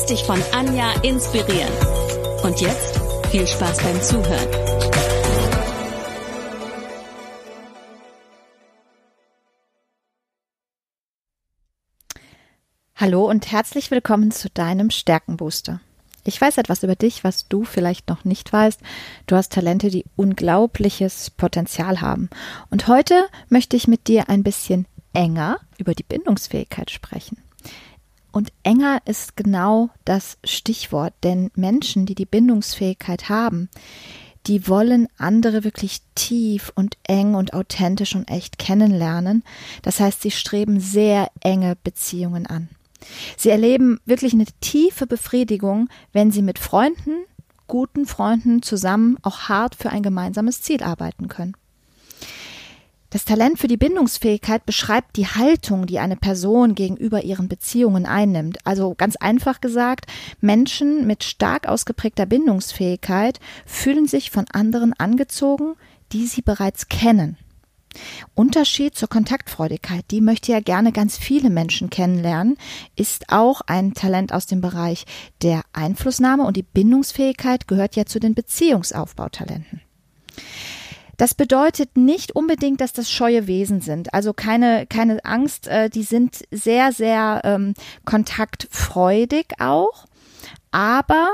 Lass dich von Anja inspirieren. Und jetzt viel Spaß beim Zuhören. Hallo und herzlich willkommen zu deinem Stärkenbooster. Ich weiß etwas über dich, was du vielleicht noch nicht weißt. Du hast Talente, die unglaubliches Potenzial haben. Und heute möchte ich mit dir ein bisschen enger über die Bindungsfähigkeit sprechen. Und enger ist genau das Stichwort, denn Menschen, die die Bindungsfähigkeit haben, die wollen andere wirklich tief und eng und authentisch und echt kennenlernen. Das heißt, sie streben sehr enge Beziehungen an. Sie erleben wirklich eine tiefe Befriedigung, wenn sie mit Freunden, guten Freunden zusammen auch hart für ein gemeinsames Ziel arbeiten können. Das Talent für die Bindungsfähigkeit beschreibt die Haltung, die eine Person gegenüber ihren Beziehungen einnimmt. Also ganz einfach gesagt, Menschen mit stark ausgeprägter Bindungsfähigkeit fühlen sich von anderen angezogen, die sie bereits kennen. Unterschied zur Kontaktfreudigkeit, die möchte ja gerne ganz viele Menschen kennenlernen, ist auch ein Talent aus dem Bereich der Einflussnahme und die Bindungsfähigkeit gehört ja zu den Beziehungsaufbautalenten. Das bedeutet nicht unbedingt, dass das scheue Wesen sind. Also keine, keine Angst, äh, die sind sehr, sehr ähm, kontaktfreudig auch. Aber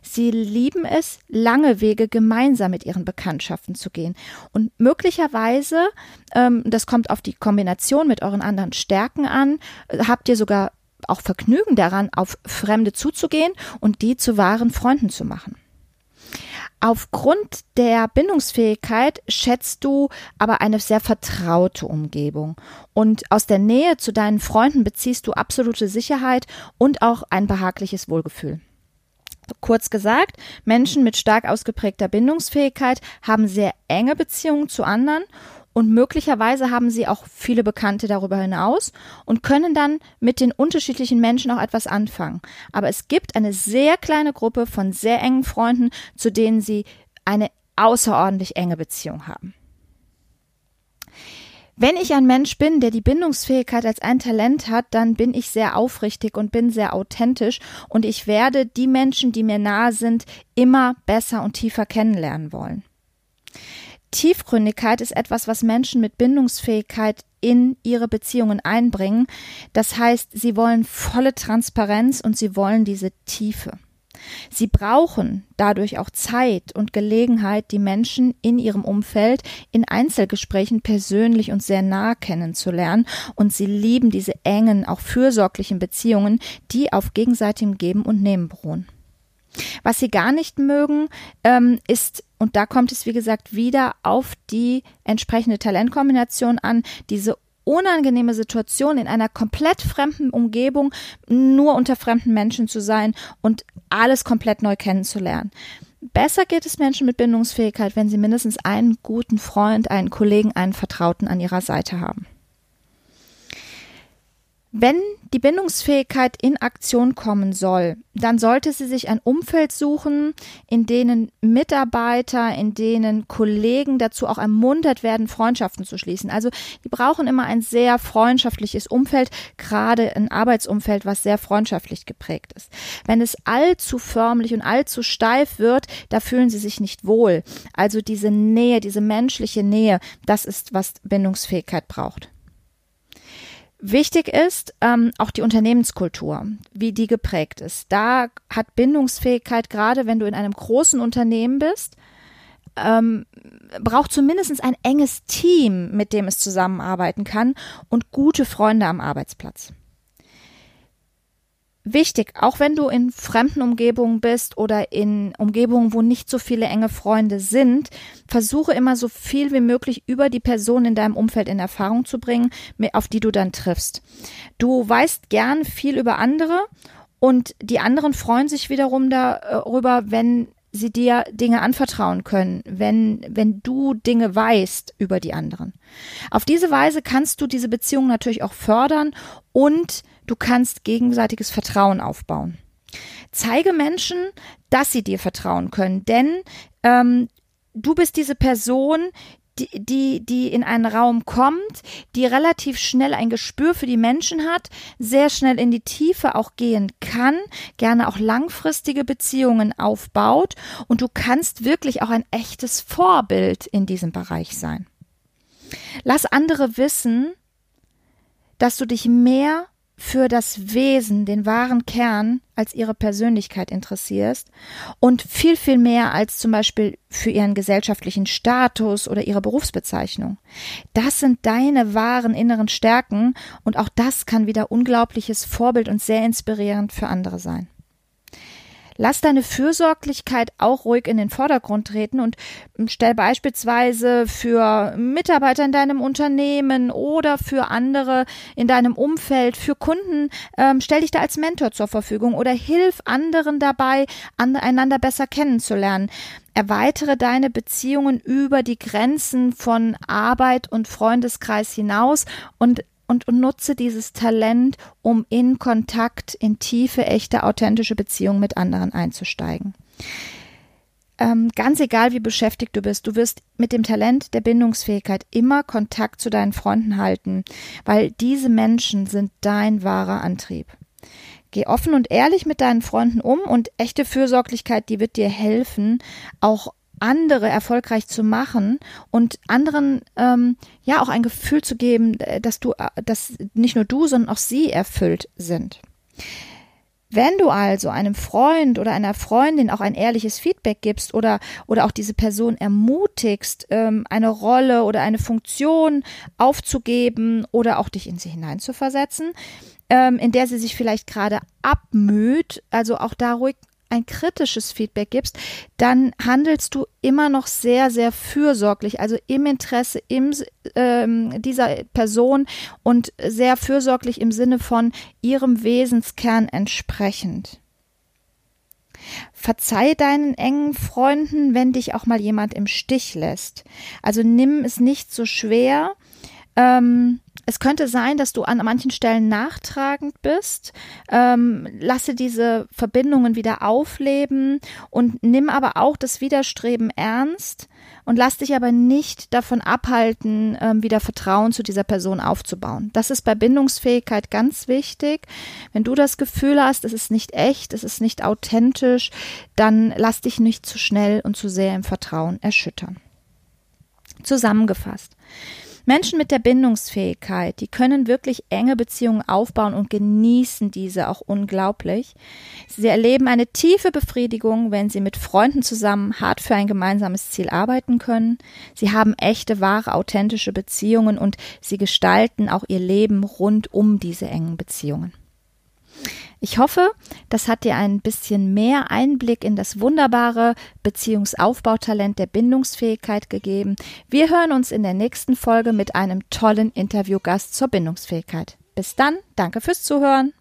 Sie lieben es, lange Wege gemeinsam mit ihren Bekanntschaften zu gehen. Und möglicherweise, ähm, das kommt auf die Kombination mit euren anderen Stärken an, habt ihr sogar auch Vergnügen daran, auf Fremde zuzugehen und die zu wahren Freunden zu machen. Aufgrund der Bindungsfähigkeit schätzt du aber eine sehr vertraute Umgebung und aus der Nähe zu deinen Freunden beziehst du absolute Sicherheit und auch ein behagliches Wohlgefühl. Kurz gesagt, Menschen mit stark ausgeprägter Bindungsfähigkeit haben sehr enge Beziehungen zu anderen und möglicherweise haben sie auch viele Bekannte darüber hinaus und können dann mit den unterschiedlichen Menschen auch etwas anfangen. Aber es gibt eine sehr kleine Gruppe von sehr engen Freunden, zu denen sie eine außerordentlich enge Beziehung haben. Wenn ich ein Mensch bin, der die Bindungsfähigkeit als ein Talent hat, dann bin ich sehr aufrichtig und bin sehr authentisch und ich werde die Menschen, die mir nahe sind, immer besser und tiefer kennenlernen wollen. Tiefgründigkeit ist etwas, was Menschen mit Bindungsfähigkeit in ihre Beziehungen einbringen. Das heißt, sie wollen volle Transparenz und sie wollen diese Tiefe. Sie brauchen dadurch auch Zeit und Gelegenheit, die Menschen in ihrem Umfeld in Einzelgesprächen persönlich und sehr nah kennenzulernen. Und sie lieben diese engen, auch fürsorglichen Beziehungen, die auf gegenseitigem Geben und Nehmen beruhen. Was sie gar nicht mögen, ähm, ist, und da kommt es wie gesagt wieder auf die entsprechende Talentkombination an, diese unangenehme Situation, in einer komplett fremden Umgebung, nur unter fremden Menschen zu sein und alles komplett neu kennenzulernen. Besser geht es Menschen mit Bindungsfähigkeit, wenn sie mindestens einen guten Freund, einen Kollegen, einen Vertrauten an ihrer Seite haben. Wenn die Bindungsfähigkeit in Aktion kommen soll, dann sollte sie sich ein Umfeld suchen, in denen Mitarbeiter, in denen Kollegen dazu auch ermuntert werden, Freundschaften zu schließen. Also die brauchen immer ein sehr freundschaftliches Umfeld, gerade ein Arbeitsumfeld, was sehr freundschaftlich geprägt ist. Wenn es allzu förmlich und allzu steif wird, da fühlen sie sich nicht wohl. Also diese Nähe, diese menschliche Nähe, das ist, was Bindungsfähigkeit braucht. Wichtig ist ähm, auch die Unternehmenskultur, wie die geprägt ist. Da hat Bindungsfähigkeit, gerade wenn du in einem großen Unternehmen bist, ähm, braucht zumindest ein enges Team, mit dem es zusammenarbeiten kann und gute Freunde am Arbeitsplatz. Wichtig, auch wenn du in fremden Umgebungen bist oder in Umgebungen, wo nicht so viele enge Freunde sind, versuche immer so viel wie möglich über die Person in deinem Umfeld in Erfahrung zu bringen, auf die du dann triffst. Du weißt gern viel über andere und die anderen freuen sich wiederum darüber, wenn sie dir Dinge anvertrauen können, wenn, wenn du Dinge weißt über die anderen. Auf diese Weise kannst du diese Beziehung natürlich auch fördern und du kannst gegenseitiges Vertrauen aufbauen. Zeige Menschen, dass sie dir vertrauen können, denn ähm, du bist diese Person, die, die, die in einen Raum kommt, die relativ schnell ein Gespür für die Menschen hat, sehr schnell in die Tiefe auch gehen kann, gerne auch langfristige Beziehungen aufbaut und du kannst wirklich auch ein echtes Vorbild in diesem Bereich sein. Lass andere wissen, dass du dich mehr für das Wesen, den wahren Kern als ihre Persönlichkeit interessierst und viel, viel mehr als zum Beispiel für ihren gesellschaftlichen Status oder ihre Berufsbezeichnung. Das sind deine wahren inneren Stärken und auch das kann wieder unglaubliches Vorbild und sehr inspirierend für andere sein. Lass deine Fürsorglichkeit auch ruhig in den Vordergrund treten und stell beispielsweise für Mitarbeiter in deinem Unternehmen oder für andere in deinem Umfeld, für Kunden, ähm, stell dich da als Mentor zur Verfügung oder hilf anderen dabei, einander besser kennenzulernen. Erweitere deine Beziehungen über die Grenzen von Arbeit und Freundeskreis hinaus und und, und nutze dieses Talent, um in Kontakt, in tiefe, echte, authentische Beziehungen mit anderen einzusteigen. Ähm, ganz egal, wie beschäftigt du bist, du wirst mit dem Talent der Bindungsfähigkeit immer Kontakt zu deinen Freunden halten, weil diese Menschen sind dein wahrer Antrieb. Geh offen und ehrlich mit deinen Freunden um und echte Fürsorglichkeit, die wird dir helfen, auch andere erfolgreich zu machen und anderen ähm, ja auch ein Gefühl zu geben, äh, dass du, äh, dass nicht nur du, sondern auch sie erfüllt sind. Wenn du also einem Freund oder einer Freundin auch ein ehrliches Feedback gibst oder, oder auch diese Person ermutigst, ähm, eine Rolle oder eine Funktion aufzugeben oder auch dich in sie hineinzuversetzen, ähm, in der sie sich vielleicht gerade abmüht, also auch da ruhig ein kritisches Feedback gibst, dann handelst du immer noch sehr, sehr fürsorglich, also im Interesse im, ähm, dieser Person und sehr fürsorglich im Sinne von ihrem Wesenskern entsprechend. Verzeih deinen engen Freunden, wenn dich auch mal jemand im Stich lässt. Also nimm es nicht so schwer. Ähm, es könnte sein, dass du an manchen Stellen nachtragend bist. Ähm, lasse diese Verbindungen wieder aufleben und nimm aber auch das Widerstreben ernst und lass dich aber nicht davon abhalten, ähm, wieder Vertrauen zu dieser Person aufzubauen. Das ist bei Bindungsfähigkeit ganz wichtig. Wenn du das Gefühl hast, es ist nicht echt, es ist nicht authentisch, dann lass dich nicht zu schnell und zu sehr im Vertrauen erschüttern. Zusammengefasst. Menschen mit der Bindungsfähigkeit, die können wirklich enge Beziehungen aufbauen und genießen diese auch unglaublich. Sie erleben eine tiefe Befriedigung, wenn sie mit Freunden zusammen hart für ein gemeinsames Ziel arbeiten können. Sie haben echte, wahre, authentische Beziehungen und sie gestalten auch ihr Leben rund um diese engen Beziehungen. Ich hoffe, das hat dir ein bisschen mehr Einblick in das wunderbare Beziehungsaufbautalent der Bindungsfähigkeit gegeben. Wir hören uns in der nächsten Folge mit einem tollen Interviewgast zur Bindungsfähigkeit. Bis dann, danke fürs Zuhören.